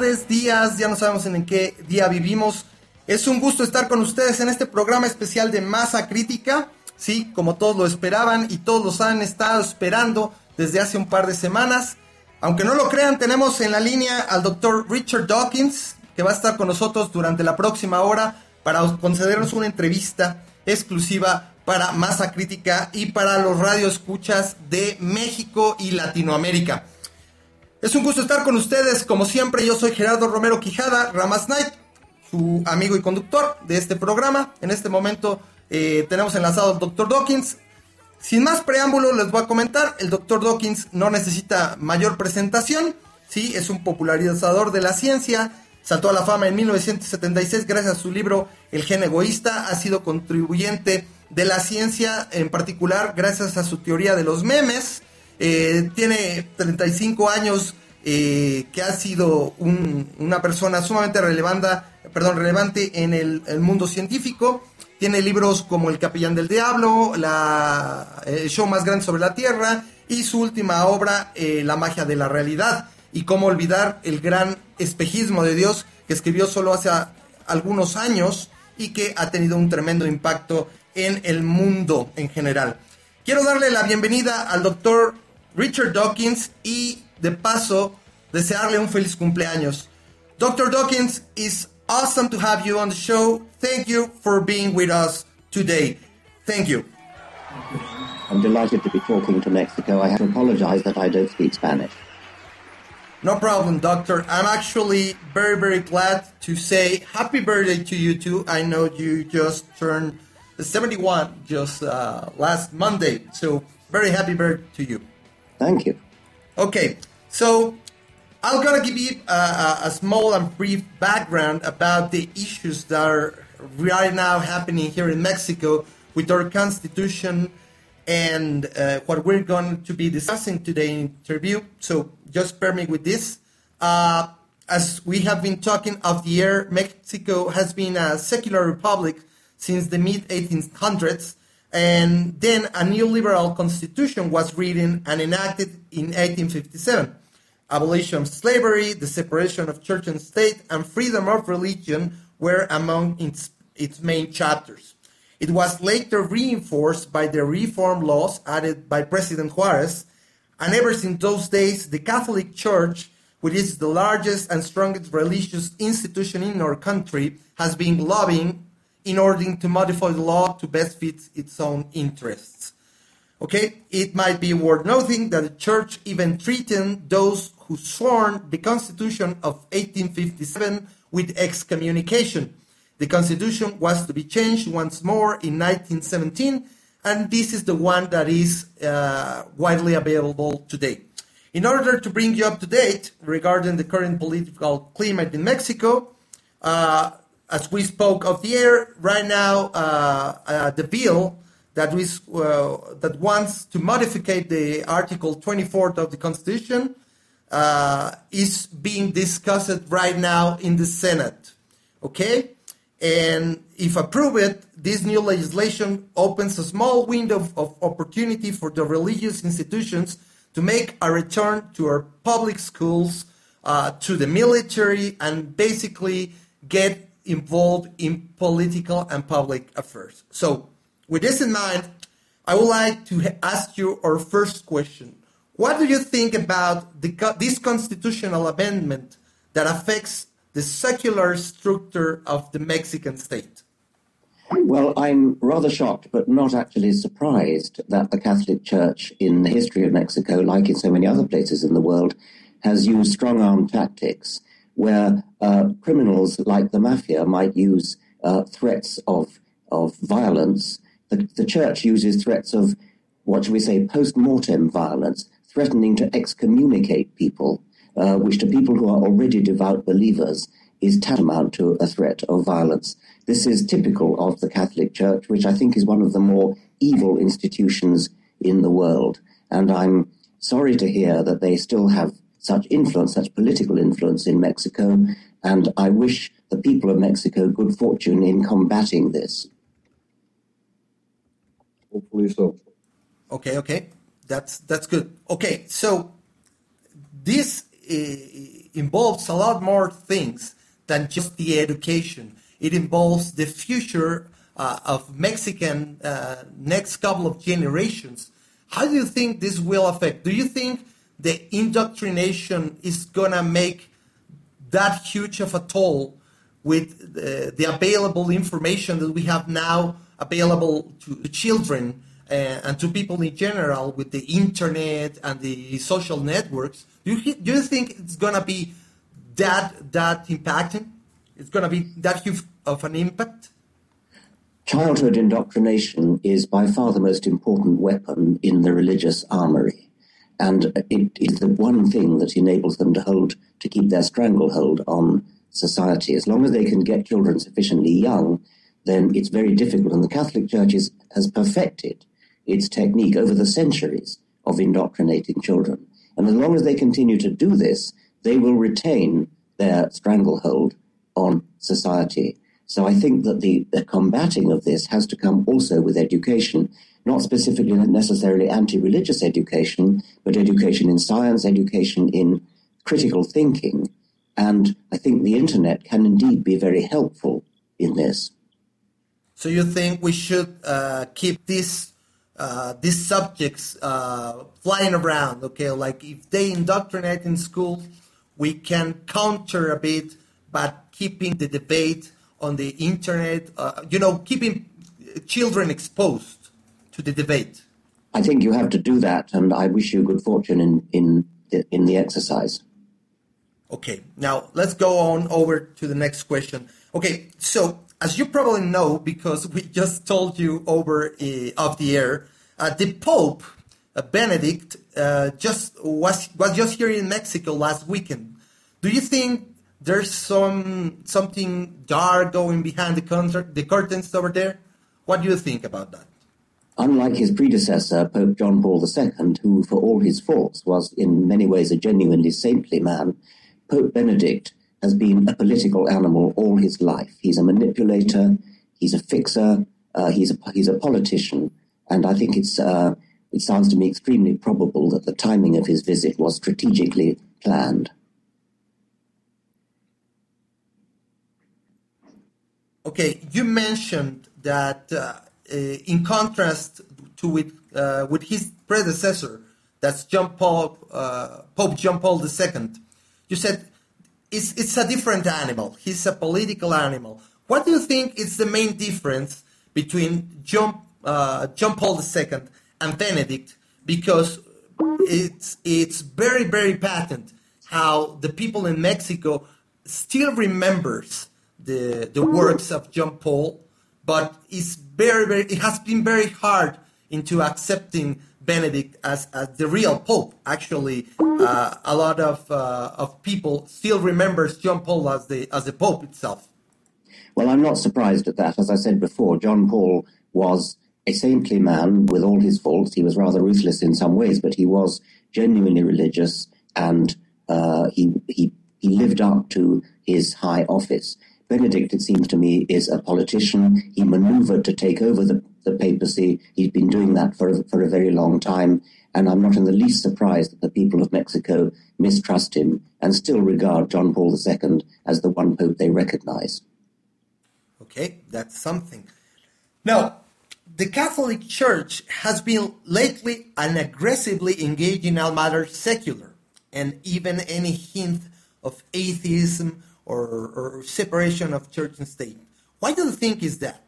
Tardes, días, ya no sabemos en qué día vivimos. Es un gusto estar con ustedes en este programa especial de Masa Crítica. Sí, como todos lo esperaban y todos los han estado esperando desde hace un par de semanas. Aunque no lo crean, tenemos en la línea al doctor Richard Dawkins, que va a estar con nosotros durante la próxima hora para concedernos una entrevista exclusiva para Masa Crítica y para los radioescuchas de México y Latinoamérica. Es un gusto estar con ustedes, como siempre, yo soy Gerardo Romero Quijada, Ramas Night, su amigo y conductor de este programa. En este momento eh, tenemos enlazado al Dr. Dawkins. Sin más preámbulo, les voy a comentar, el Dr. Dawkins no necesita mayor presentación, ¿sí? es un popularizador de la ciencia, saltó a la fama en 1976 gracias a su libro El gen egoísta, ha sido contribuyente de la ciencia, en particular gracias a su teoría de los memes, eh, tiene 35 años eh, que ha sido una persona sumamente relevante, perdón, relevante en el, mundo científico. Tiene libros como El Capellán del Diablo, la, El Show Más Grande sobre la Tierra y su última obra, eh, La Magia de la Realidad. Y cómo olvidar el gran espejismo de Dios que escribió solo hace algunos años y que ha tenido un tremendo impacto en el mundo en general. Quiero darle la bienvenida al doctor Richard Dawkins y de paso desearle un feliz cumpleaños. Dr. Dawkins, it's awesome to have you on the show. Thank you for being with us today. Thank you. I'm delighted to be talking to Mexico. I have to apologize that I don't speak Spanish. No problem, Doctor. I'm actually very, very glad to say happy birthday to you too. I know you just turned 71 just uh, last Monday, so very happy birthday to you. Thank you. Okay, so I'm gonna give you a, a, small and brief background about the issues that are right now happening here in Mexico with our constitution and uh, what we're going to be discussing today in the interview. So just bear me with this. Uh, as we have been talking of the air, Mexico has been a secular republic since the mid 1800s and then a new liberal constitution was written and enacted in 1857. Abolition of slavery, the separation of church and state, and freedom of religion were among its, its main chapters. It was later reinforced by the reform laws added by President Juarez, and ever since those days, the Catholic Church, which is the largest and strongest religious institution in our country, has been lobbying in order to modify the law to best fit its own interests. Okay, it might be worth noting that the church even threatened those who sworn the Constitution of 1857 with excommunication. The Constitution was to be changed once more in 1917, and this is the one that is uh, widely available today. In order to bring you up to date regarding the current political climate in Mexico, uh, as we spoke of the air, right now uh, uh, the bill that, is, uh, that wants to modify the Article 24 of the Constitution uh, is being discussed right now in the Senate. Okay? And if approved, this new legislation opens a small window of, of opportunity for the religious institutions to make a return to our public schools, uh, to the military, and basically get involved in political and public affairs. So, with this in mind, I would like to ask you our first question. What do you think about the, this constitutional amendment that affects the secular structure of the Mexican state? Well, I'm rather shocked, but not actually surprised that the Catholic Church in the history of Mexico, like in so many other places in the world, has used strong arm tactics where uh, criminals like the mafia might use uh, threats of, of violence. The, the church uses threats of, what shall we say, post mortem violence, threatening to excommunicate people, uh, which to people who are already devout believers is tantamount to a threat of violence. This is typical of the Catholic Church, which I think is one of the more evil institutions in the world. And I'm sorry to hear that they still have such influence, such political influence in Mexico, and I wish the people of Mexico good fortune in combating this. Hopefully so. Okay, okay. That's that's good. Okay, so this involves a lot more things than just the education. It involves the future uh, of Mexican uh, next couple of generations. How do you think this will affect? Do you think the indoctrination is going to make that huge of a toll with the, the available information that we have now available to children uh, and to people in general with the internet and the social networks? Do you, do you think it's going to be that that impacting? It's going to be that huge of an impact? Childhood indoctrination is by far the most important weapon in the religious armory. And it is the one thing that enables them to hold, to keep their stranglehold on society. As long as they can get children sufficiently young, then it's very difficult. And the Catholic Church is, has perfected its technique over the centuries of indoctrinating children. And as long as they continue to do this, they will retain their stranglehold on society. So I think that the, the combating of this has to come also with education, not specifically necessarily anti-religious education, but education in science, education in critical thinking. And I think the internet can indeed be very helpful in this. So you think we should uh, keep these uh, these subjects uh, flying around? Okay, like if they indoctrinate in school, we can counter a bit, but keeping the debate on the internet, uh, you know, keeping children exposed to the debate? I think you have to do that, and I wish you good fortune in in the, in the exercise. Okay, now let's go on over to the next question. Okay, so as you probably know, because we just told you over uh, off the air, uh, the Pope uh, Benedict uh, just was was just here in Mexico last weekend. Do you think there's some something dark going behind the, the curtains over there. What do you think about that? Unlike his predecessor, Pope John Paul II, who, for all his faults, was in many ways a genuinely saintly man, Pope Benedict has been a political animal all his life. He's a manipulator, he's a fixer, uh, he's, a, he's a politician, and I think it's, uh, it sounds to me extremely probable that the timing of his visit was strategically planned. Okay, you mentioned that uh, in contrast to with uh, with his predecessor, that's John Paul uh, Pope John Paul II. You said it's it's a different animal. He's a political animal. What do you think is the main difference between John uh, John Paul II and Benedict? Because it's it's very very patent how the people in Mexico still remembers the the works of John Paul, but it's very very it has been very hard into accepting Benedict as, as the real Pope. Actually, uh, a lot of uh, of people still remembers John Paul as the as the Pope itself. Well, I'm not surprised at that. As I said before, John Paul was a saintly man with all his faults. He was rather ruthless in some ways, but he was genuinely religious and uh, he, he, he lived up to his high office. Benedict, it seems to me, is a politician. He maneuvered to take over the, the papacy. He's been doing that for, for a very long time. And I'm not in the least surprised that the people of Mexico mistrust him and still regard John Paul II as the one pope they recognize. Okay, that's something. Now, the Catholic Church has been lately and aggressively engaged in all matters secular, and even any hint of atheism or, or separation of church and state. Why do you think is that?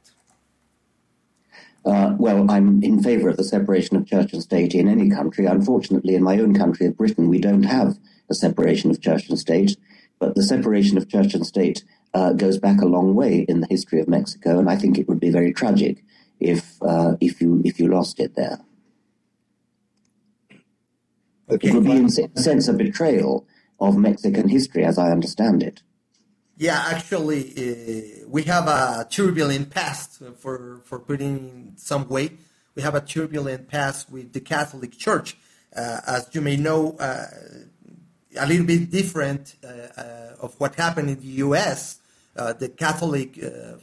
Uh, well, I'm in favor of the separation of church and state in any country. Unfortunately, in my own country of Britain, we don't have a separation of church and state, but the separation of church and state uh, goes back a long way in the history of Mexico, and I think it would be very tragic if uh, if you if you lost it there. Okay, it would be, in a sense, a betrayal of Mexican history, as I understand it. Yeah, actually, uh, we have a turbulent past for for putting in some way. We have a turbulent past with the Catholic Church, uh, as you may know, uh, a little bit different uh, uh, of what happened in the U.S. Uh, the Catholic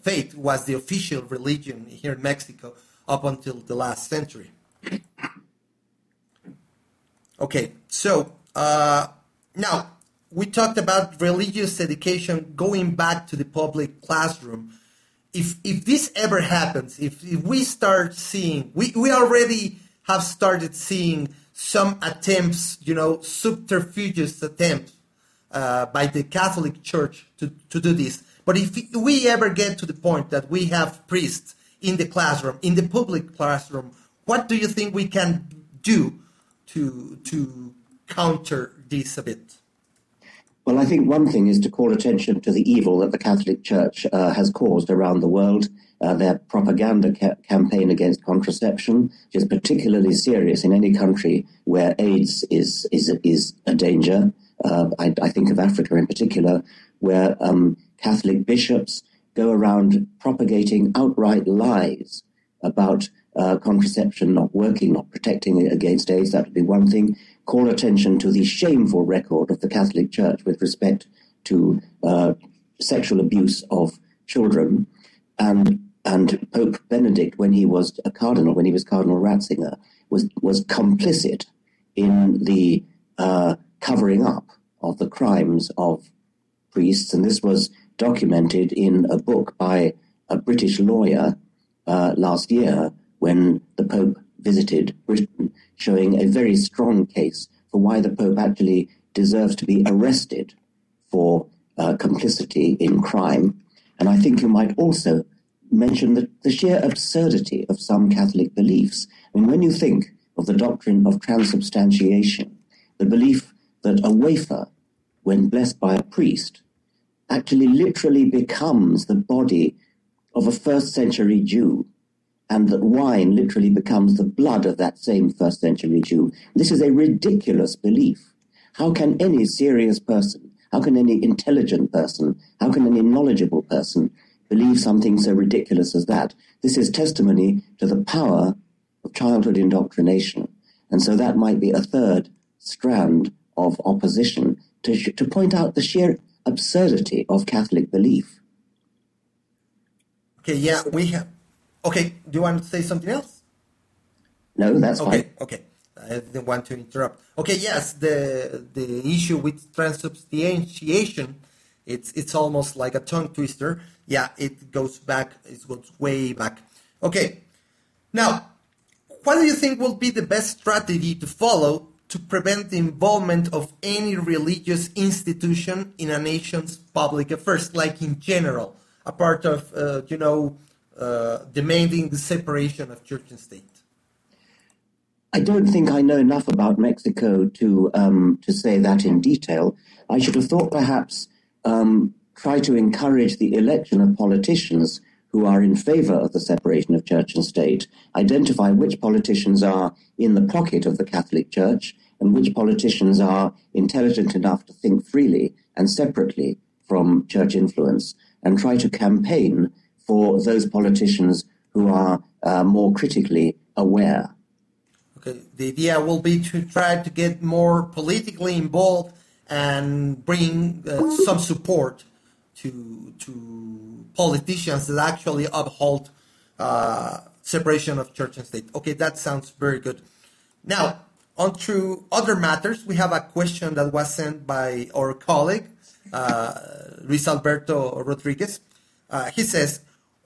faith was the official religion here in Mexico up until the last century. Okay, so now we talked about religious education going back to the public classroom. If if this ever happens, if, if we start seeing, we, we already have started seeing some attempts, you know, subterfugeous attempts uh, by the Catholic Church to, to do this. But if we ever get to the point that we have priests in the classroom, in the public classroom, what do you think we can do to to counter this a bit? Well, I think one thing is to call attention to the evil that the Catholic Church uh, has caused around the world. Uh, their propaganda ca- campaign against contraception, is particularly serious in any country where AIDS is is is a danger. Uh, I, I, think of Africa in particular, where um, Catholic bishops go around propagating outright lies about uh, contraception not working, not protecting against AIDS. That would be one thing call attention to the shameful record of the Catholic Church with respect to uh, sexual abuse of children. And, and Pope Benedict, when he was a cardinal, when he was Cardinal Ratzinger, was, was complicit in the uh, covering up of the crimes of priests. And this was documented in a book by a British lawyer uh, last year when the Pope visited Britain, showing a very strong case for why the Pope actually deserves to be arrested for uh, complicity in crime. And I think you might also mention the, the sheer absurdity of some Catholic beliefs. I mean, when you think of the doctrine of transubstantiation, the belief that a wafer, when blessed by a priest, actually literally becomes the body of a first century Jew and that wine literally becomes the blood of that same first century Jew. This is a ridiculous belief. How can any serious person, how can any intelligent person, how can any knowledgeable person believe something so ridiculous as that? This is testimony to the power of childhood indoctrination. And so that might be a third strand of opposition to, to point out the sheer absurdity of Catholic belief. Okay, yeah, we have Okay, do you want to say something else? No, that's okay, fine. Okay, I didn't want to interrupt. Okay, yes, the the issue with transubstantiation, it's it's almost like a tongue twister. Yeah, it goes back. It goes way back. Okay, now, what do you think will be the best strategy to follow to prevent the involvement of any religious institution in a nation's public affairs, like in general, a part of uh, you know uh, demanding the separation of church and state? I don't think I know enough about Mexico to um, to say that in detail. I should have thought perhaps um, try to encourage the election of politicians who are in favor of the separation of church and state, identify which politicians are in the pocket of the Catholic Church and which politicians are intelligent enough to think freely and separately from church influence, and try to campaign for those politicians who are uh, more critically aware. Okay, the idea will be to try to get more politically involved and bring uh, some support to to politicians that actually uphold uh, separation of church and state. Okay, that sounds very good. Now, on to other matters, we have a question that was sent by our colleague, uh, Luis Alberto Rodriguez. Uh, he says,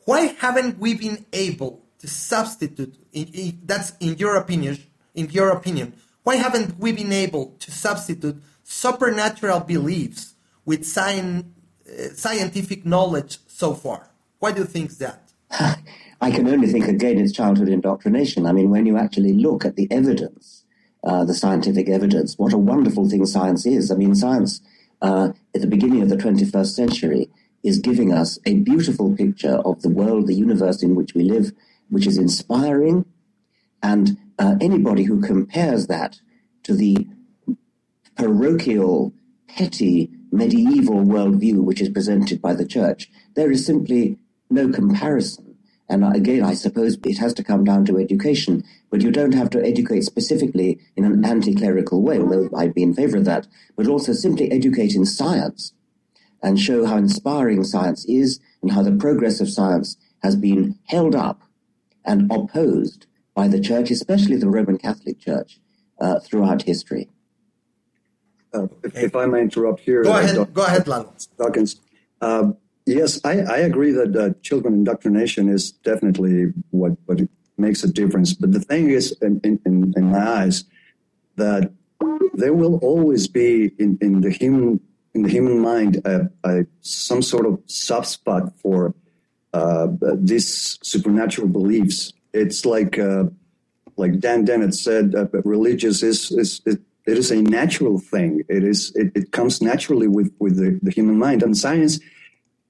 why haven't we been able to substitute? In, in, that's in your opinion. In your opinion, why haven't we been able to substitute supernatural beliefs with uh, scientific knowledge so far? Why do you think that? I can only think again it's childhood indoctrination. I mean, when you actually look at the evidence, uh, the scientific evidence, what a wonderful thing science is. I mean, science uh, at the beginning of the 21st century is giving us a beautiful picture of the world, the universe in which we live, which is inspiring. And uh, anybody who compares that to the parochial, petty, medieval worldview which is presented by the church, there is simply no comparison. And again, I suppose it has to come down to education, but you don't have to educate specifically in an anti clerical way, although I'd be in favor of that, but also simply educate in science and show how inspiring science is and how the progress of science has been held up and opposed by the church, especially the Roman Catholic Church, uh, throughout history. Uh, if, if, I may interrupt here. Go uh, ahead, go ahead, Lalo. Dawkins. Uh, yes, I, I, agree that uh, children indoctrination is definitely what, what makes a difference. But the thing is, in, in, in my eyes, that there will always be in, in the human in the human mind a, a, some sort of soft spot for uh, these supernatural beliefs. It's like uh, like Dan Dennett said, uh, religious is, is it, it is a natural thing. It is it, it comes naturally with with the, the, human mind, and science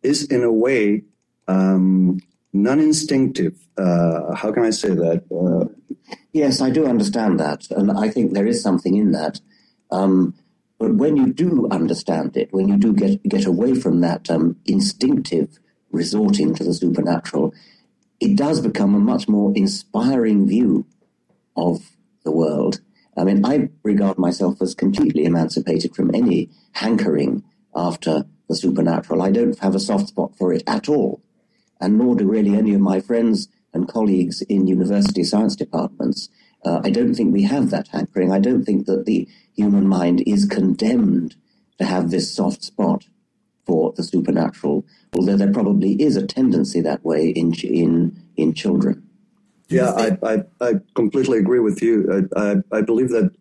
is in a way um, non-instinctive. Uh, how can I say that? Uh, yes, I do understand that, and I think there is something in that. Um, but when you do understand it, when you do get get away from that um, instinctive resorting to the supernatural, it does become a much more inspiring view of the world. I mean, I regard myself as completely emancipated from any hankering after the supernatural. I don't have a soft spot for it at all, and nor do really any of my friends and colleagues in university science departments. Uh, I don't think we have that hankering. I don't think that the human mind is condemned to have this soft spot for the supernatural, although there probably is a tendency that way in in in children. Yeah, I, I, I completely agree with you. I, I, I believe that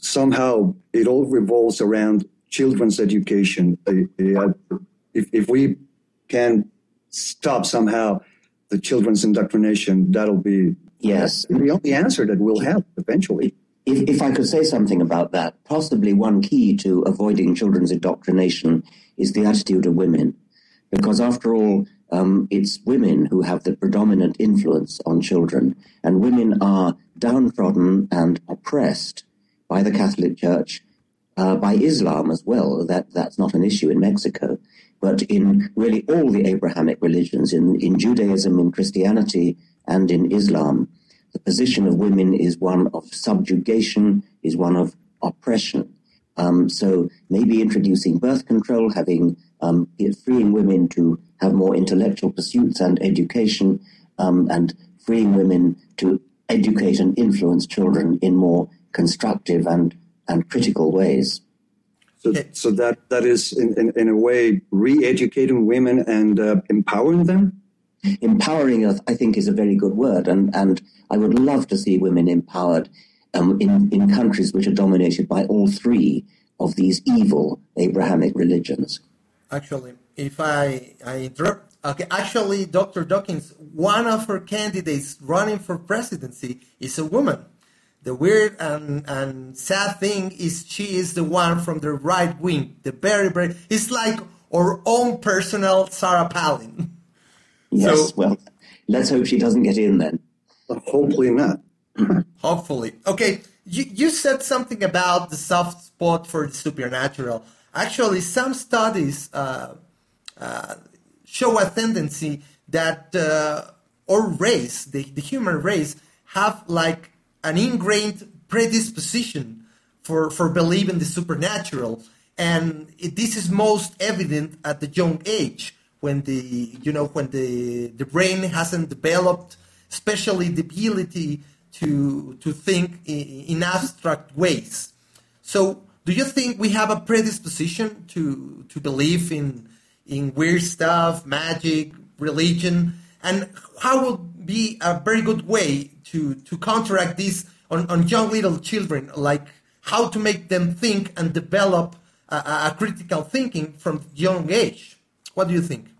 somehow it all revolves around children's education. If, if we can stop somehow the children's indoctrination, that'll be yes the only answer that we'll have eventually. If, if I could say something about that, possibly one key to avoiding children's indoctrination is the attitude of women. Because after all, um, it's women who have the predominant influence on children, and women are downtrodden and oppressed by the Catholic Church, uh, by Islam as well. That that's not an issue in Mexico, but in really all the Abrahamic religions, in in Judaism, in Christianity, and in Islam, the position of women is one of subjugation, is one of oppression. Um, so maybe introducing birth control, having um, freeing women to have more intellectual pursuits and education, um, and freeing women to educate and influence children in more constructive and, and critical ways. So, so that, that is, in, in, in a way, re educating women and uh, empowering them? Empowering, I think, is a very good word, and, and I would love to see women empowered um, in, in countries which are dominated by all three of these evil Abrahamic religions. Actually, if I, I interrupt, okay, actually, Dr. Dawkins, one of her candidates running for presidency is a woman. The weird and, and sad thing is she is the one from the right wing, the very, very, it's like our own personal Sarah Palin. Yes, so, well, let's hope she doesn't get in then. Hopefully not. Hopefully. Okay, you, you said something about the soft spot for the supernatural. Actually, some studies uh, uh, show a tendency that uh, our race, the, the human race, have like an ingrained predisposition for, for believing the supernatural. And it, this is most evident at the young age when the you know when the the brain hasn't developed especially the ability to to think in, abstract ways. So do you think we have a predisposition to to believe in in weird stuff magic religion? And how would be a very good way to to counteract this on, on young little children? Like how to make them think and develop a, a critical thinking from young age? What do you think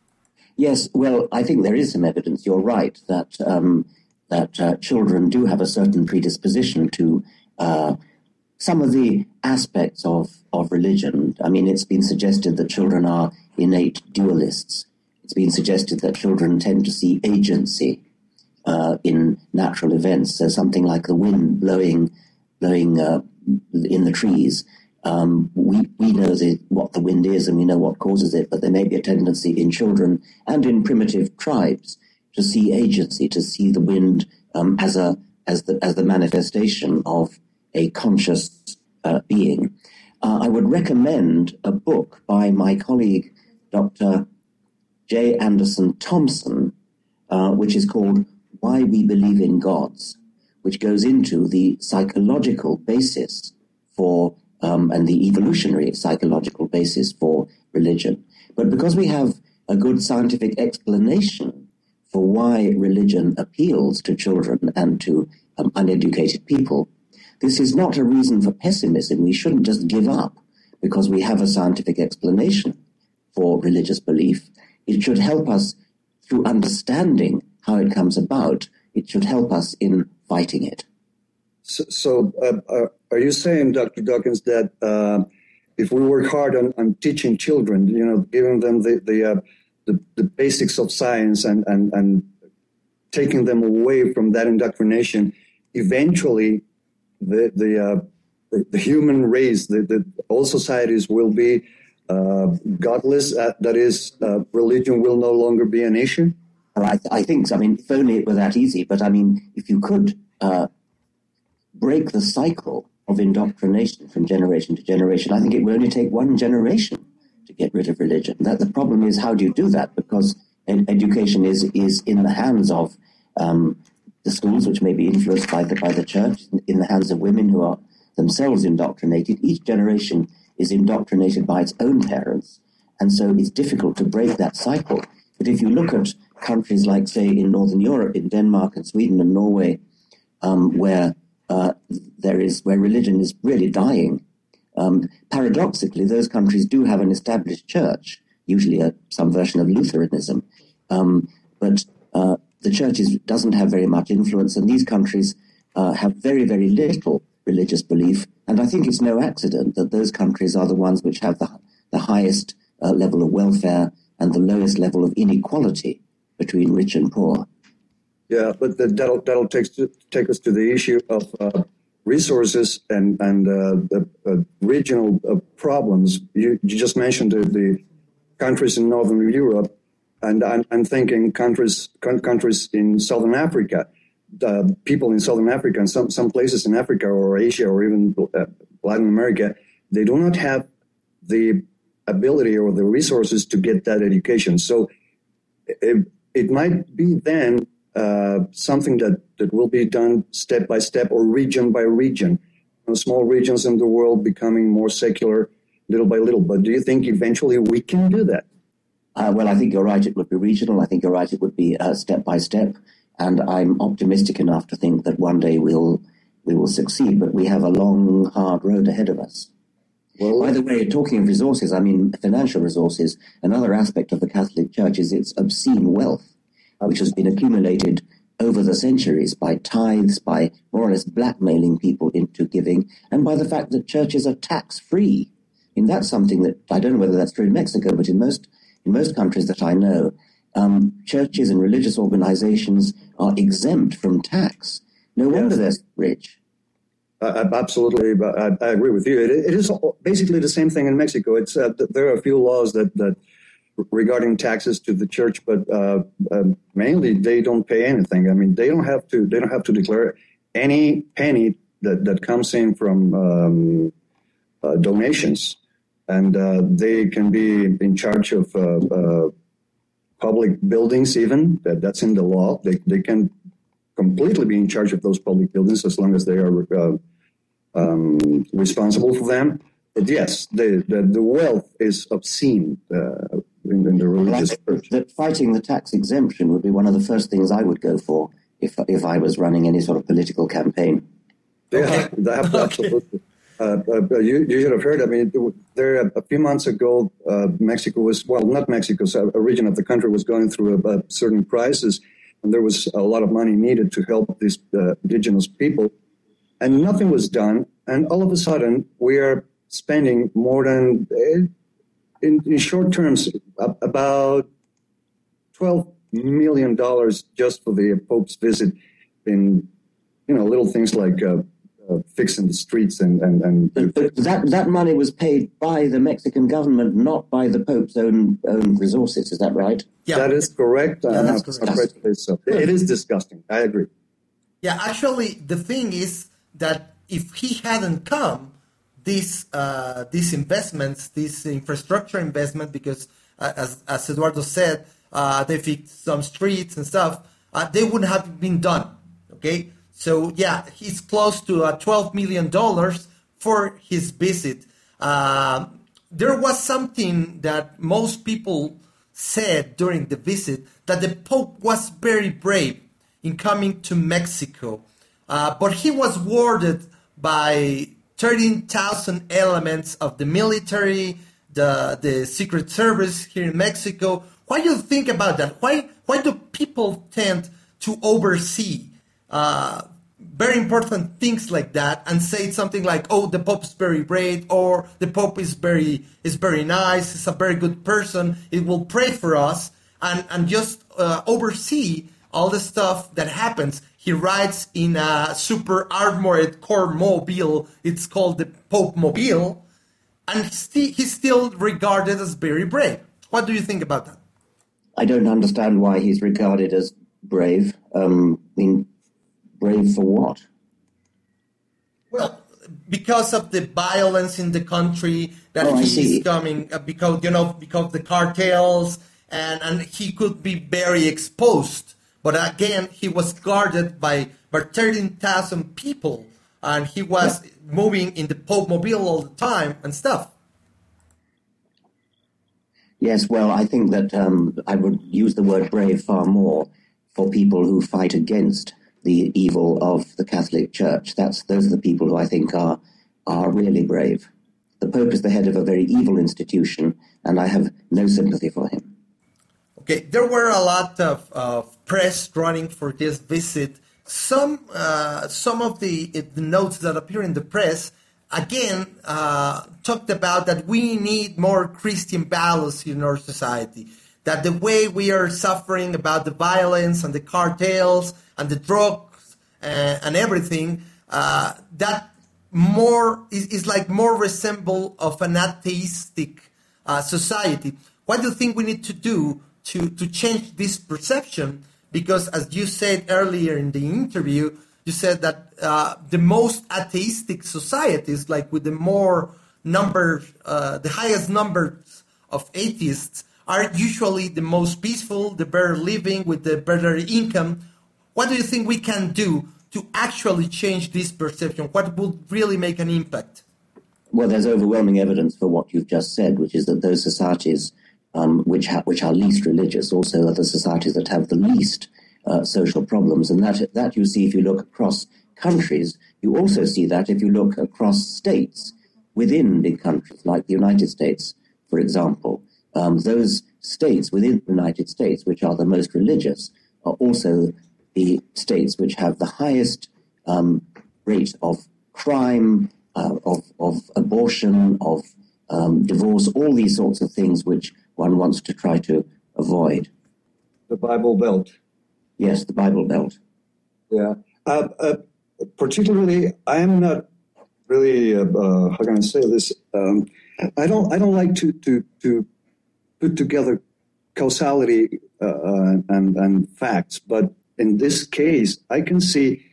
Yes, well, I think there is some evidence. You're right that um, that uh, children do have a certain predisposition to uh, some of the aspects of of religion. I mean, it's been suggested that children are innate dualists. It's been suggested that children tend to see agency uh, in natural events. So something like the wind blowing blowing uh, in the trees um, we, we know the, what the wind is and we know what causes it, but there may be a tendency in children and in primitive tribes to see agency, to see the wind um, as a as the as the manifestation of a conscious uh, being. Uh, I would recommend a book by my colleague Dr. J. Anderson Thomson, uh, which is called "Why We Believe in Gods," which goes into the psychological basis for um, and the evolutionary psychological basis for religion. But because we have a good scientific explanation for why religion appeals to children and to um, uneducated people, this is not a reason for pessimism. We shouldn't just give up because we have a scientific explanation for religious belief. It should help us through understanding how it comes about. It should help us in fighting it. So, so uh, are you saying, Dr. Dawkins, that uh, if we work hard on, on, teaching children, you know, giving them the the, uh, the, the basics of science and, and and taking them away from that indoctrination, eventually, the the uh, the, the, human race, the, the all societies will be uh, godless. Uh, that is, religion will no longer be an issue. I, I think so. I mean, if only it were that easy. But I mean, if you could break the cycle of indoctrination from generation to generation. I think it will only take one generation to get rid of religion. That the problem is how do you do that? Because ed- education is is in the hands of um, the schools, which may be influenced by the by the church, in the hands of women who are themselves indoctrinated. Each generation is indoctrinated by its own parents, and so it's difficult to break that cycle. But if you look at countries like, say, in Northern Europe, in Denmark and Sweden and Norway, um, where there is where religion is really dying. Um, paradoxically, those countries do have an established church, usually a, some version of Lutheranism, um, but uh, the church is, doesn't have very much influence, and these countries uh, have very, very little religious belief. And I think it's no accident that those countries are the ones which have the, the highest uh, level of welfare and the lowest level of inequality between rich and poor. Yeah, but that'll that'll take take us to the issue of uh, resources and and uh, the uh, regional uh, problems. You, you just mentioned the, the, countries in Northern Europe, and I'm, I'm thinking countries countries in Southern Africa. People in Southern Africa and some some places in Africa or Asia or even uh, Latin America, they do not have the ability or the resources to get that education. So it, it might be then uh, something that, that will be done step by step or region by region. You know, small regions in the world becoming more secular little by little. But do you think eventually we can do that? Uh, well, I think you're right. It would be regional. I think you're right. It would be uh, step by step. And I'm optimistic enough to think that one day we'll we will succeed. But we have a long, hard road ahead of us. Well, by the way, talking of resources, I mean financial resources. Another aspect of the Catholic Church is its obscene wealth which has been accumulated over the centuries by tithes, by more or less blackmailing people into giving, and by the fact that churches are tax free. And that's something that I don't know whether that's true in Mexico, but in most in most countries that I know, um, churches and religious organizations are exempt from tax. No yes. wonder they're rich. Uh, absolutely, I, I, agree with you. It, it is basically the same thing in Mexico. It's uh, there are a few laws that that regarding taxes to the church, but uh, uh, mainly they don't pay anything. I mean, they don't have to. They don't have to declare any penny that that comes in from um, uh, donations, and uh, they can be in charge of uh, uh, public buildings. Even that, that's in the law. They they can completely be in charge of those public buildings as long as they are um, responsible for them. But yes, the, the, the wealth is obscene uh, in, in the religious church. That fighting the tax exemption would be one of the first things I would go for if if I was running any sort of political campaign. Yeah, okay. absolutely. Uh, uh, you, you should have heard. I mean, there a few months ago, uh, Mexico was well, not Mexico, so a region of the country was going through a, a certain crisis, and there was a lot of money needed to help these uh, indigenous people, and nothing was done. And all of a sudden, we are spending more than eh, in, in short terms, about twelve million dollars just for the Pope's visit. In you know little things like uh, uh, fixing the streets and and, and that that money was paid by the Mexican government, not by the Pope's own own resources. Is that right? Yeah, that is correct. Yeah, that's correct. So. It is disgusting. I agree. Yeah, actually, the thing is that if he hadn't come, these uh, these investments, this infrastructure investment, because uh, as as Eduardo said, uh, they fixed some streets and stuff. Uh, they wouldn't have been done. Okay, so yeah, he's close to uh, twelve million dollars for his visit, uh, there was something that most people said during the visit that the Pope was very brave in coming to Mexico, uh, but he was warded by 13,000 elements of the military, the, the Secret Service here in Mexico. Why do you think about that? Why, why do people tend to oversee uh, very important things like that and say something like, "Oh, the Pope is very great," or "The Pope is very is very nice. He's a very good person. It will pray for us," and and just uh, oversee all the stuff that happens. He rides in a super armored car mobile. It's called the Pope Mobile, and st- he's still regarded as very brave. What do you think about that? I don't understand why he's regarded as brave. Um, I mean, brave for what? Well, because of the violence in the country that oh, he's coming, uh, because you know, because the cartels, and and he could be very exposed. But again, he was guarded by by thirteen thousand people, and he was moving in the Pope mobile all the time and stuff. Yes, well, I think that um, I would use the word brave far more for people who fight against the evil of the Catholic Church. That's those are the people who I think are are really brave. The Pope is the head of a very evil institution, and I have no sympathy for him. Okay, there were a lot of, of press running for this visit. Some uh, some of the, the, notes that appear in the press again uh, talked about that we need more Christian values in our society that the way we are suffering about the violence and the cartels and the drugs uh, and everything, uh, that more is, is, like more resemble of an atheistic uh, society. What do you think we need to do to, to change this perception? Because as you said earlier in the interview, you said that uh, the most atheistic societies, like with the more number, uh, the highest numbers of atheists, are usually the most peaceful, the better living with the better income. What do you think we can do to actually change this perception? What would really make an impact? Well, there's overwhelming evidence for what you've just said, which is that those societies um, which, ha- which are least religious also are the societies that have the least uh, social problems. And that, that you see if you look across countries. You also see that if you look across states within big countries like the United States, for example um, those states within the United States, which are the most religious, are also the states which have the highest um, rate of crime, uh, of, of abortion, of um, divorce, all these sorts of things which one wants to try to avoid. The Bible Belt. Yes, the Bible Belt. Yeah. Uh, uh, particularly, I am not really, uh, uh, how can I say this? Um, I don't, I don't like to, to, to put together causality uh, uh, and, and facts, but in this case, I can see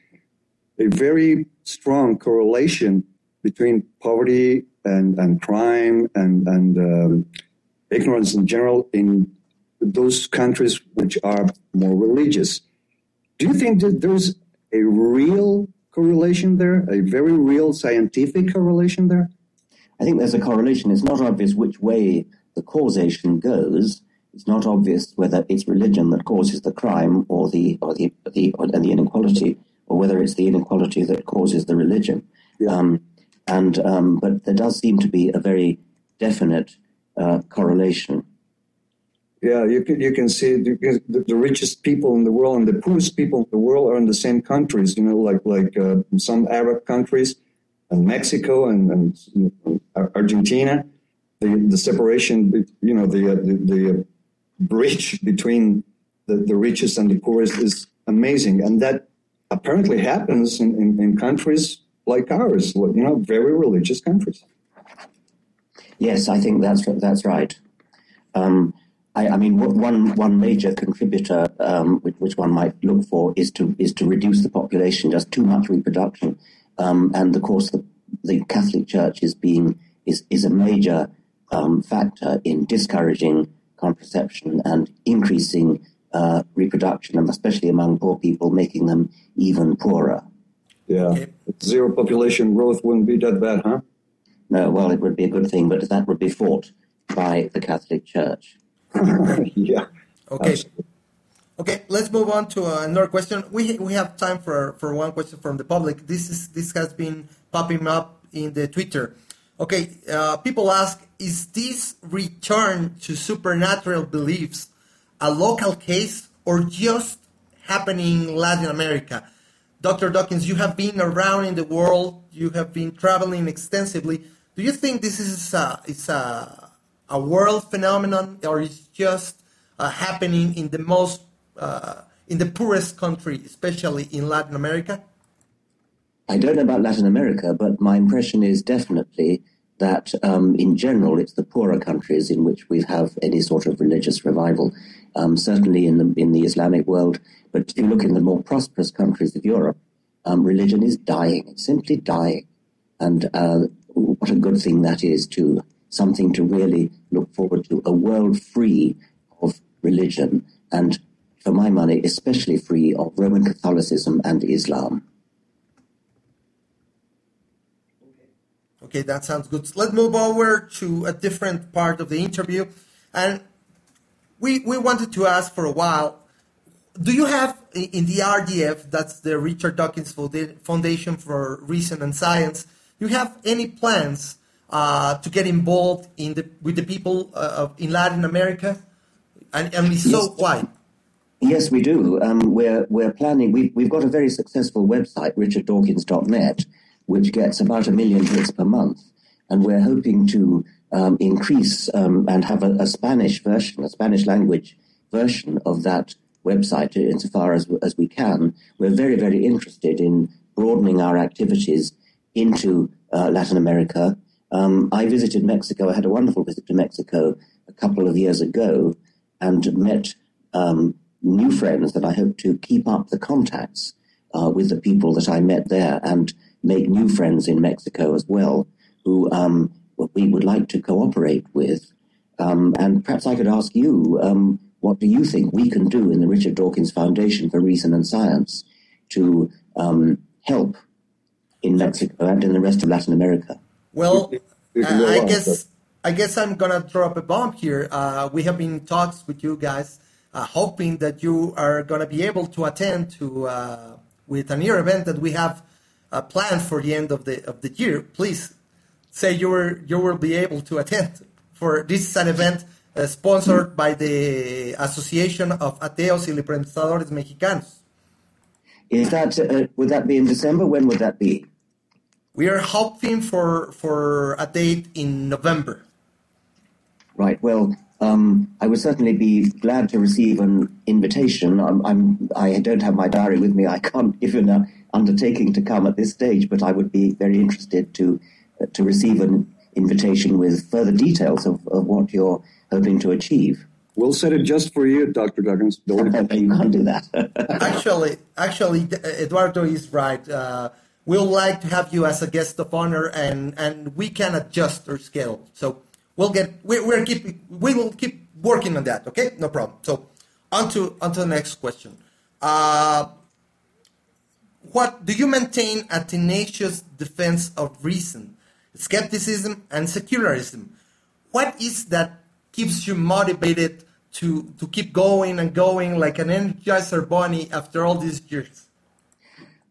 a very strong correlation between poverty and, and crime and, and um, ignorance in general in those countries which are more religious. Do you think that there's a real correlation there, a very real scientific correlation there? I think there's a correlation. It's not obvious which way the causation goes, it's not obvious whether it's religion that causes the crime or the or the the or, and the inequality, or whether it's the inequality that causes the religion. Yeah. Um, and um, but there does seem to be a very definite uh, correlation. Yeah, you can you can see the, the, richest people in the world and the poorest people in the world are in the same countries. You know, like like uh, some Arab countries, and Mexico and, and Argentina the, the separation, you know, the, uh, the, the bridge between the, the richest and the poorest is amazing. And that apparently happens in, in, in countries like ours, you know, very religious countries. Yes, I think that's that's right. Um, I, I, mean, one one major contributor um, which, which, one might look for is to is to reduce the population. Just too much reproduction, um, and of course, the the Catholic Church is being is is a major um, factor in discouraging contraception and increasing uh, reproduction, and especially among poor people, making them even poorer. Yeah. Zero population growth wouldn't be that bad, huh? No, well, it would be a good thing, but that would be fought by the Catholic Church. yeah. Okay. Absolutely. Okay, let's move on to another question. We we have time for for one question from the public. This is this has been popping up in the Twitter. Okay, uh, people ask: Is this return to supernatural beliefs a local case or just happening in Latin America? Dr. Dawkins, you have been around in the world. You have been traveling extensively. Do you think this is a, it's a, a world phenomenon or is just uh, happening in the most uh, in the poorest country, especially in Latin America? I don't know about Latin America, but my impression is definitely that um, in general it's the poorer countries in which we have any sort of religious revival. Um, certainly in the in the Islamic world, but if you look in the more prosperous countries of Europe, um, religion is dying. It's simply dying, and uh, what a good thing that is to something to really look forward to. A world free of religion, and for my money, especially free of Roman Catholicism and Islam. Okay, that sounds good. let's move over to a different part of the interview. And we, we wanted to ask for a while do you have in the RDF, that's the Richard Dawkins Foundation for Reason and Science, you have any plans uh, to get involved in the, with the people uh, in Latin America? And, and if so, why? Yes, we do. Um, we're, we're planning, we've, we've got a very successful website, richarddawkins.net, which gets about a million hits per month. And we're hoping to um, increase um, and have a, a, Spanish version, a Spanish language version of that website insofar as, as we can. We're very, very interested in broadening our activities into uh, Latin America. Um, I visited Mexico. I had a wonderful visit to Mexico a couple of years ago and met um, new friends that I hope to keep up the contacts uh, with the people that I met there and make new friends in Mexico as well, who um, we would like to cooperate with. Um, and perhaps I could ask you, um, what do you think we can do in the Richard Dawkins Foundation for Reason and Science to um, help in Mexico and in the rest of Latin America? Well, I guess I guess I'm gonna drop a bomb here. Uh, we have been in talks with you guys, uh, hoping that you are gonna be able to attend to uh, with a near event that we have uh, planned for the end of the of the year. Please say you were you will be able to attend for this is an event uh, sponsored by the Association of Ateos y Pensadores Mexicanos. Is that uh, would that be in December? When would that be? We are hoping for for a date in November. Right. Well, um, I would certainly be glad to receive an invitation. I'm, I'm, I don't have my diary with me. I can't give an undertaking to come at this stage, but I would be very interested to uh, to receive an invitation with further details of, of what you're hoping to achieve. We'll set it just for you, Dr. Dawkins. you can't do that. actually, actually, Eduardo is right. Uh, we'll like to have you as a guest of honor, and, and we can adjust our schedule. So we'll get we, we're keep we will keep working on that. Okay, no problem. So on to on to the next question. Uh, what do you maintain a tenacious defense of reason, skepticism, and secularism? What is that keeps you motivated to to keep going and going like an energizer bunny after all these years?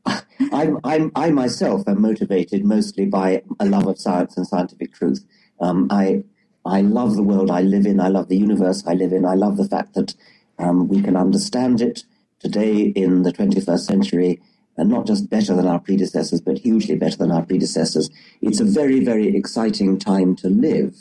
I'm, I'm, I myself am motivated mostly by a love of science and scientific truth. Um, I, I love the world I live in. I love the universe I live in. I love the fact that um, we can understand it today in the 21st century, and not just better than our predecessors, but hugely better than our predecessors. It's a very, very exciting time to live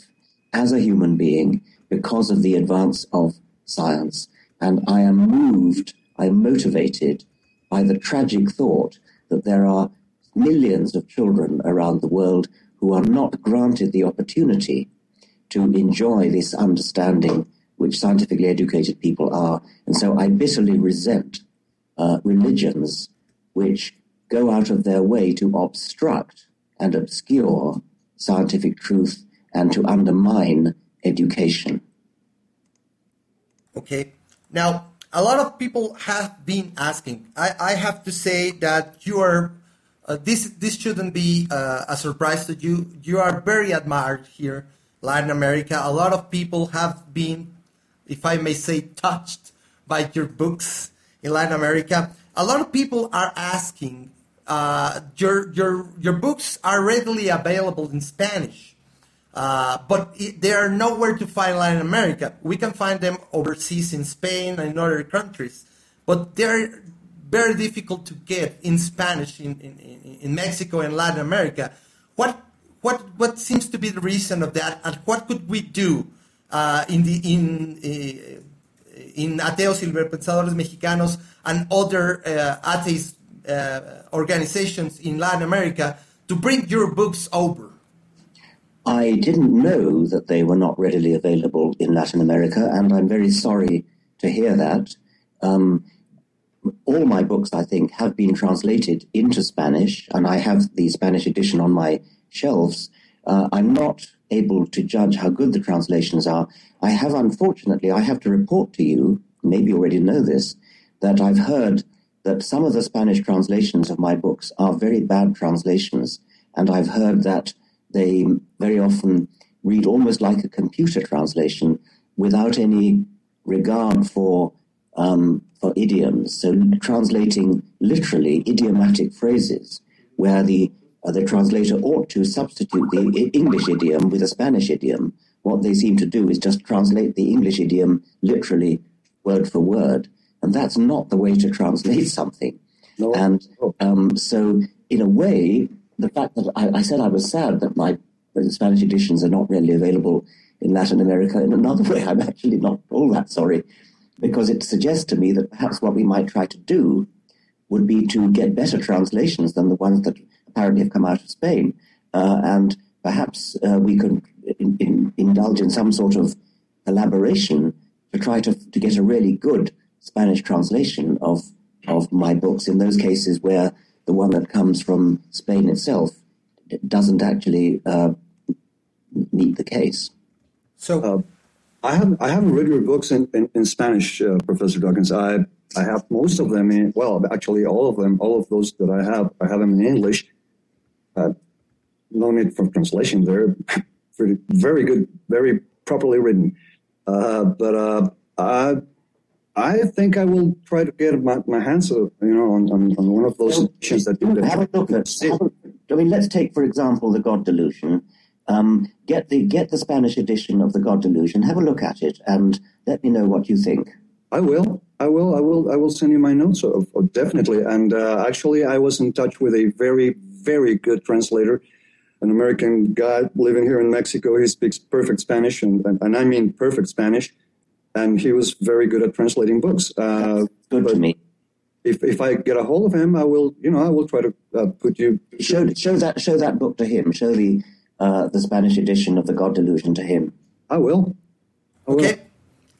as a human being because of the advance of science. And I am moved, I am motivated by the tragic thought that there are millions of children around the world who are not granted the opportunity to enjoy this understanding which scientifically educated people are. And so I bitterly resent uh, religions which go out of their way to obstruct and obscure scientific truth and to undermine education. Okay. Now, a lot of people have been asking. I, I have to say that you are uh, this this shouldn't be uh, a surprise to you. You are very admired here, Latin America. A lot of people have been, if I may say, touched by your books in Latin America. A lot of people are asking. Uh, your your your books are readily available in Spanish, uh, but it, they are nowhere to find in Latin America. We can find them overseas in Spain and in other countries, but they're very difficult to get in Spanish in, in, in Mexico and Latin America. What what what seems to be the reason of that, and what could we do uh, in the in uh, in Ateos y Pensadores Mexicanos and other uh, atheist uh, organizations in Latin America to bring your books over? I didn't know that they were not readily available in Latin America, and I'm very sorry to hear that. Um, all my books, I think, have been translated into Spanish, and I have the Spanish edition on my shelves. Uh, I'm not able to judge how good the translations are. I have, unfortunately, I have to report to you, maybe you already know this, that I've heard that some of the Spanish translations of my books are very bad translations, and I've heard that they very often read almost like a computer translation without any regard for um, for idioms. So translating literally idiomatic phrases where the uh, the translator ought to substitute the English idiom with a Spanish idiom. What they seem to do is just translate the English idiom literally word for word, and that's not the way to translate something. No. And um, so, in a way, the fact that I, I, said I was sad that my Spanish editions are not really available in Latin America. In another way, I'm actually not all that sorry because it suggests to me that perhaps what we might try to do would be to get better translations than the ones that apparently have come out of Spain. Uh, and perhaps uh, we could in, in, indulge in some sort of collaboration to try to, to get a really good Spanish translation of, of my books in those cases where the one that comes from Spain itself doesn't actually uh, meet the case. So, uh, I haven't I haven't read your books in, in, in Spanish, uh, Professor Dawkins. I I have most of them in well, actually all of them, all of those that I have, I have them in English. Uh, no need for translation. They're pretty, very good, very properly written. Uh, but uh, I I think I will try to get my, my hands, you know, on, on, on one of those editions that you have a look at. I mean, let's take for example the God Delusion um, get the get the Spanish edition of the God Delusion. Have a look at it and let me know what you think. I will. I will. I will. I will send you my notes. Of, of, definitely. And uh, actually, I was in touch with a very, very good translator, an American guy living here in Mexico. He speaks perfect Spanish, and, and, and I mean perfect Spanish. And he was very good at translating books. Uh, good to me. If, if I get a hold of him, I will. You know, I will try to uh, put you. Show show that show that book to him. Show the uh, the Spanish edition of the God Delusion to him. I will. I will. Okay.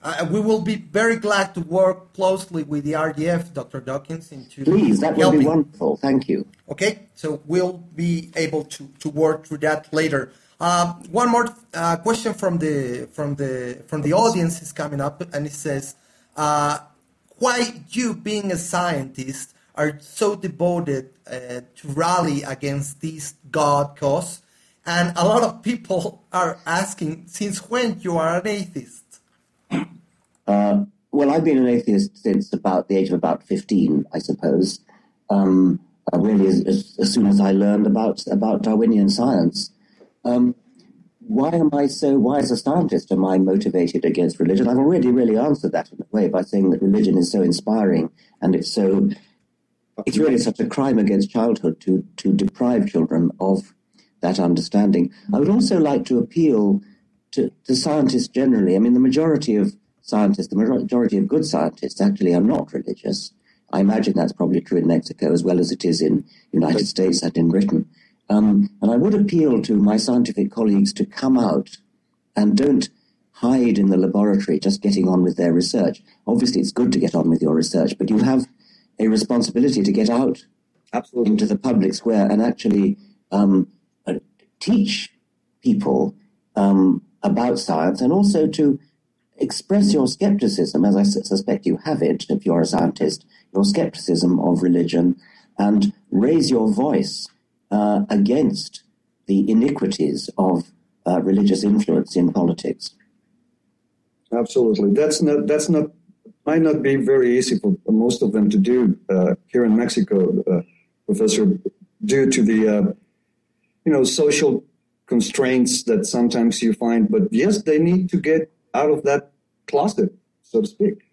Uh, we will be very glad to work closely with the RDF, Dr. Dawkins, into Please, that would be wonderful. Thank you. Okay, so we'll be able to, to work through that later. Uh, one more uh, question from the from the from the audience is coming up, and it says, uh, "Why you, being a scientist, are so devoted uh, to rally against this God cause?" And a lot of people are asking, since when you are an atheist? Uh, well, I've been an atheist since about the age of about 15, I suppose. Um, uh, really, as, as, as, soon as I learned about, about Darwinian science. Um, why am I so, why as a scientist am I motivated against religion? I've already really answered that in a way by saying that religion is so inspiring and it's so, it's really such a crime against childhood to, to deprive children of that understanding. I would also like to appeal to, to scientists generally. I mean, the majority of scientists, the majority of good scientists actually are not religious. I imagine that's probably true in Mexico as well as it is in United States and in Britain. Um, and I would appeal to my scientific colleagues to come out and don't hide in the laboratory just getting on with their research. Obviously, it's good to get on with your research, but you have a responsibility to get out Absolutely. into the public square and actually um, teach people um, about science and also to express your skepticism, as I suspect you have it if you're a scientist, your skepticism of religion and raise your voice uh, against the iniquities of uh, religious influence in politics. Absolutely, that's not that's not might not be very easy for most of them to do uh, here in Mexico, uh, Professor, due to the uh, you know social constraints that sometimes you find. But yes, they need to get out of that closet, so to speak.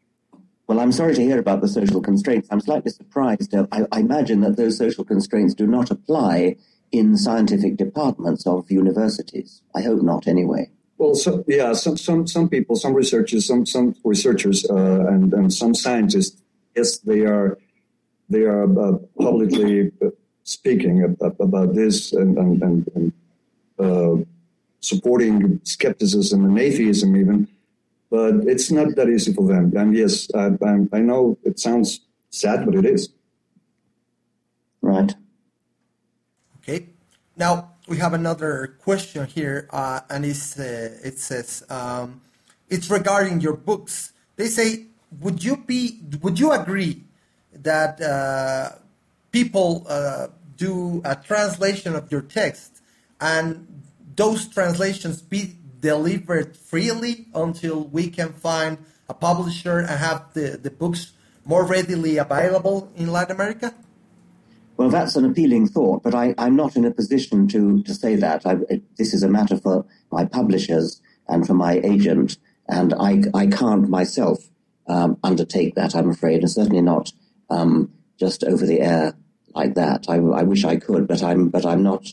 Well, I'm sorry to hear about the social constraints. I'm slightly surprised. I, I imagine that those social constraints do not apply in scientific departments of universities. I hope not, anyway. Well, so, yeah, some, some some people, some researchers, some some researchers, uh, and, and some scientists, yes, they are they are uh, publicly speaking about this and and, and, and uh, supporting skepticism and atheism, even. But it's not that easy for them. And yes, I, I, I know it sounds sad, but it is. Right. Okay. Now we have another question here, uh, and it's, uh, it says um, it's regarding your books. They say, would you be, would you agree that uh, people uh, do a translation of your text, and those translations be delivered freely until we can find a publisher and have the, the books more readily available in Latin America? Well, that's an appealing thought, but I, am not in a position to, to say that. I, this is a matter for my publishers and for my agent, and I, I can't myself um, undertake that, I'm afraid, and certainly not um, just over the air like that. I, I, wish I could, but I'm, but I'm not,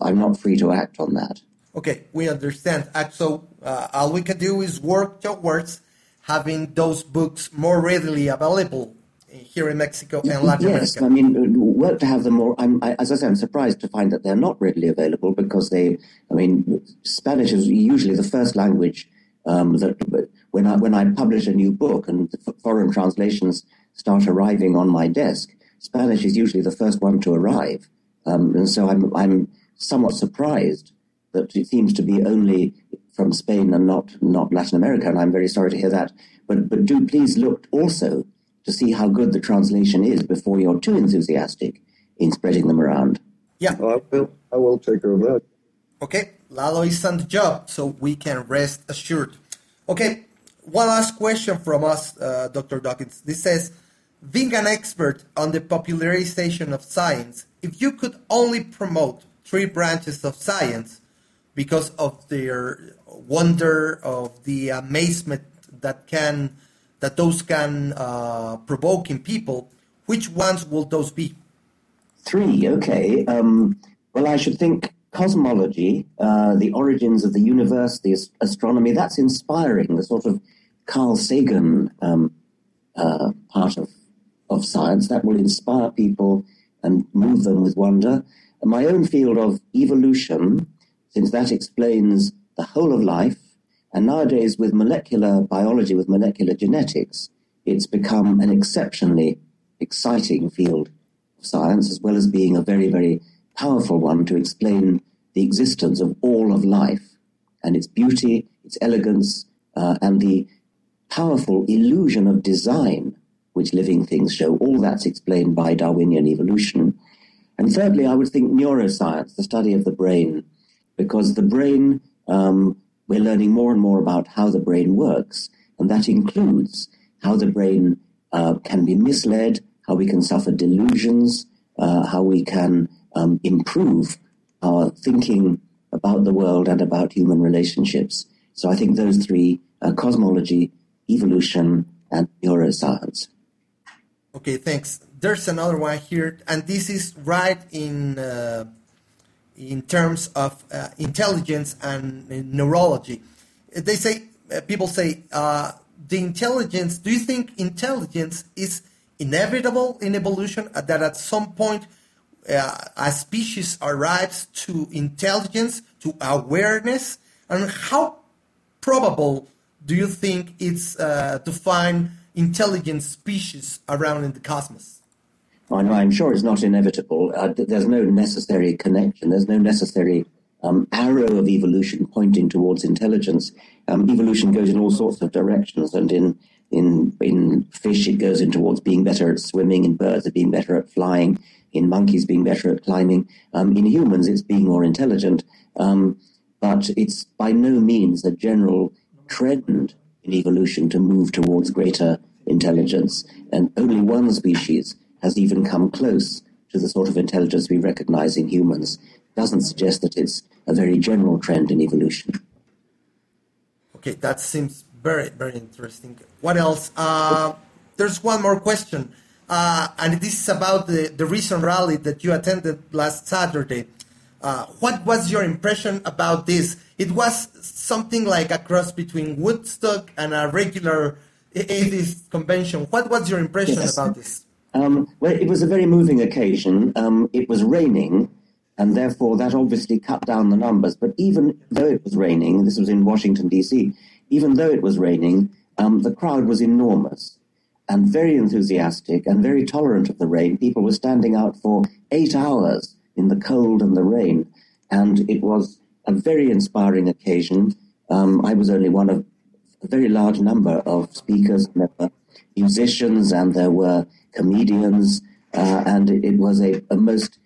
I'm not free to act on that. Okay, we understand. So uh, all we can do is work towards having those books more readily available here in Mexico and Latin yes, America. I mean, work to have them more. I'm, I, as I say, I'm surprised to find that they're not readily available because they. I mean, Spanish is usually the first language um, that when I when I publish a new book and foreign translations start arriving on my desk, Spanish is usually the first one to arrive, um, and so I'm I'm somewhat surprised that it seems to be only from Spain and not not Latin America, and I'm very sorry to hear that. But but do please look also to see how good the translation is before you're too enthusiastic in spreading them around. Yeah, I will. I will take care of that. Okay, Lalo is on the job, so we can rest assured. Okay, one last question from us, uh, Dr. Dawkins. This says, being an expert on the popularization of science, if you could only promote three branches of science because of their wonder, of the amazement that can that those can uh, provoke in people, which ones will those be? Three, okay. Um, well, I should think cosmology, uh, the origins of the universe, the astronomy, that's inspiring, the sort of Carl Sagan um, uh, part of, of science. That will inspire people and move them with wonder. And my own field of evolution, since that explains the whole of life, and nowadays, with molecular biology, with molecular genetics, it's become an exceptionally exciting field of science, as well as being a very, very powerful one to explain the existence of all of life and its beauty, its elegance, uh, and the powerful illusion of design which living things show. All that's explained by Darwinian evolution. And thirdly, I would think neuroscience, the study of the brain, because the brain um, we're learning more and more about how the brain works, and that includes how the brain uh, can be misled, how we can suffer delusions, uh, how we can um, improve our thinking about the world and about human relationships. So I think those three uh, cosmology, evolution, and neuroscience. Okay, thanks. There's another one here, and this is right in uh, in terms of uh, intelligence and neurology. They say, uh, people say, uh, the intelligence, do you think intelligence is inevitable in evolution, uh, that at some point uh, a species arrives to intelligence, to awareness? And how probable do you think it's uh, to find intelligent species around in the cosmos? I'm sure it's not inevitable. Uh, there's no necessary connection. There's no necessary um, arrow of evolution pointing towards intelligence. Um, evolution goes in all sorts of directions, and in in in fish it goes in towards being better at swimming. In birds, it being better at flying. in monkeys being better at climbing. Um, in humans, it's being more intelligent. Um, but it's by no means a general trend in evolution to move towards greater intelligence. And only one species has even come close to the sort of intelligence we recognize in humans. Doesn't suggest that it's a very general trend in evolution. Okay, that seems very, very interesting. What else? Uh, there's one more question, uh, and this is about the, the recent rally that you attended last Saturday. Uh, what was your impression about this? It was something like a cross between Woodstock and a regular atheist convention. What was your impression yes. about this? Um, well, it was a very moving occasion. Um, it was raining, and therefore that obviously cut down the numbers. But even though it was raining, this was in Washington, D.C., even though it was raining, um, the crowd was enormous and very enthusiastic and very tolerant of the rain. People were standing out for eight hours in the cold and the rain, and it was a very inspiring occasion. Um, I was only one of a very large number of speakers. Musicians and there were comedians, uh, and it, was a, a, most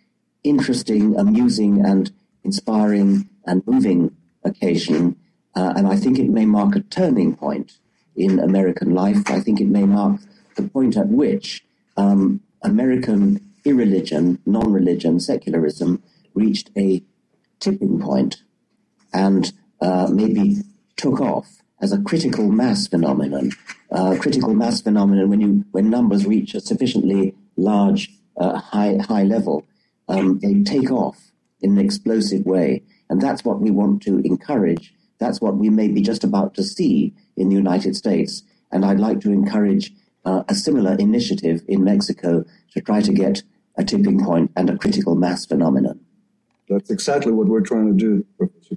interesting, amusing, and inspiring and moving occasion. Uh, and I think it may mark a turning point in American life. I think it may mark the point at which um, American irreligion, non religion, secularism reached a tipping point and uh, maybe took off as a critical mass phenomenon. Uh, critical mass phenomenon when you when numbers reach a sufficiently large uh, high high level, um, they take off in an explosive way, and that's what we want to encourage. That's what we may be just about to see in the United States, and I'd like to encourage uh, a similar initiative in Mexico to try to get a tipping point and a critical mass phenomenon. That's exactly what we're trying to do, Professor.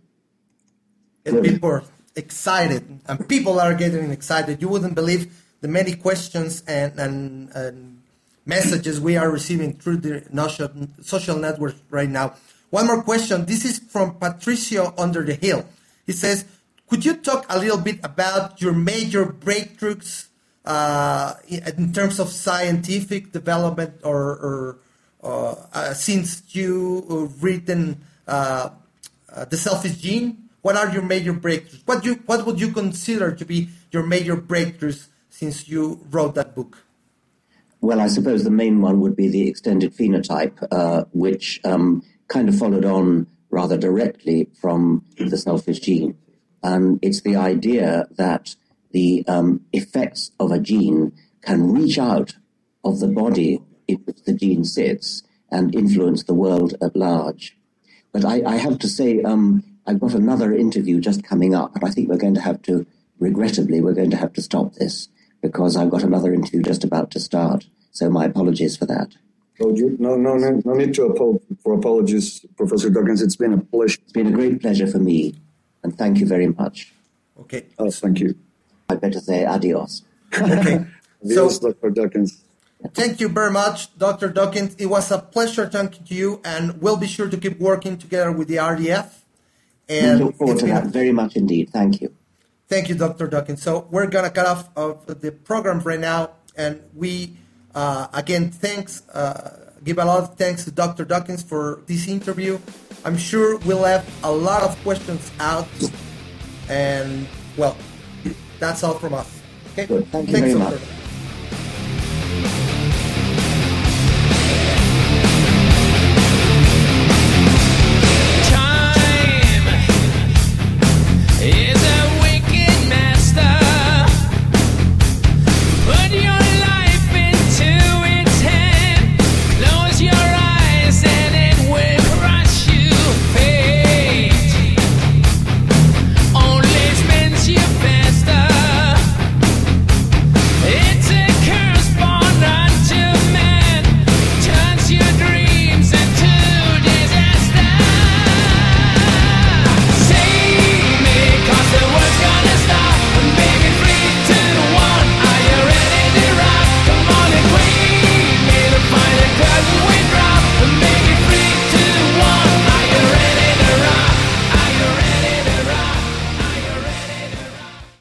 People excited, and people are getting excited. You wouldn't believe the many questions and, and, and messages we are receiving through the social networks right now. One more question. This is from Patricio Under the Hill. He says, could you talk a little bit about your major breakthroughs uh, in terms of scientific development or, or uh, uh, since you written uh, uh, The Selfish Gene? What are your major breakthroughs? What you what would you consider to be your major breakthroughs since you wrote that book? Well, I suppose the main one would be the extended phenotype, uh, which um, kind of followed on rather directly from the selfish gene. And it's the idea that the um, effects of a gene can reach out of the body in which the gene sits and influence the world at large. But I, I have to say, um, I've got another interview just coming up, but I think we're going to have to, regrettably, we're going to have to stop this because I've got another interview just about to start. So my apologies for that. Oh, no, no, no, no need to apo- for apologies, Professor Dawkins. It's been a pleasure. It's been a great pleasure for me, and thank you very much. Okay. Oh, thank you. I better say adios. okay. adios, so, Dr. Dawkins. Thank you very much, Dr. Dawkins. It was a pleasure talking to you, and we'll be sure to keep working together with the RDF and we look forward to that very much indeed. Thank you. Thank you, Dr. Dawkins. So we're gonna cut off of the program right now, and we uh, again thanks uh, give a lot of thanks to Dr. Dawkins for this interview. I'm sure we'll have a lot of questions out, and well, that's all from us. Okay, Good. thank you thanks, very much.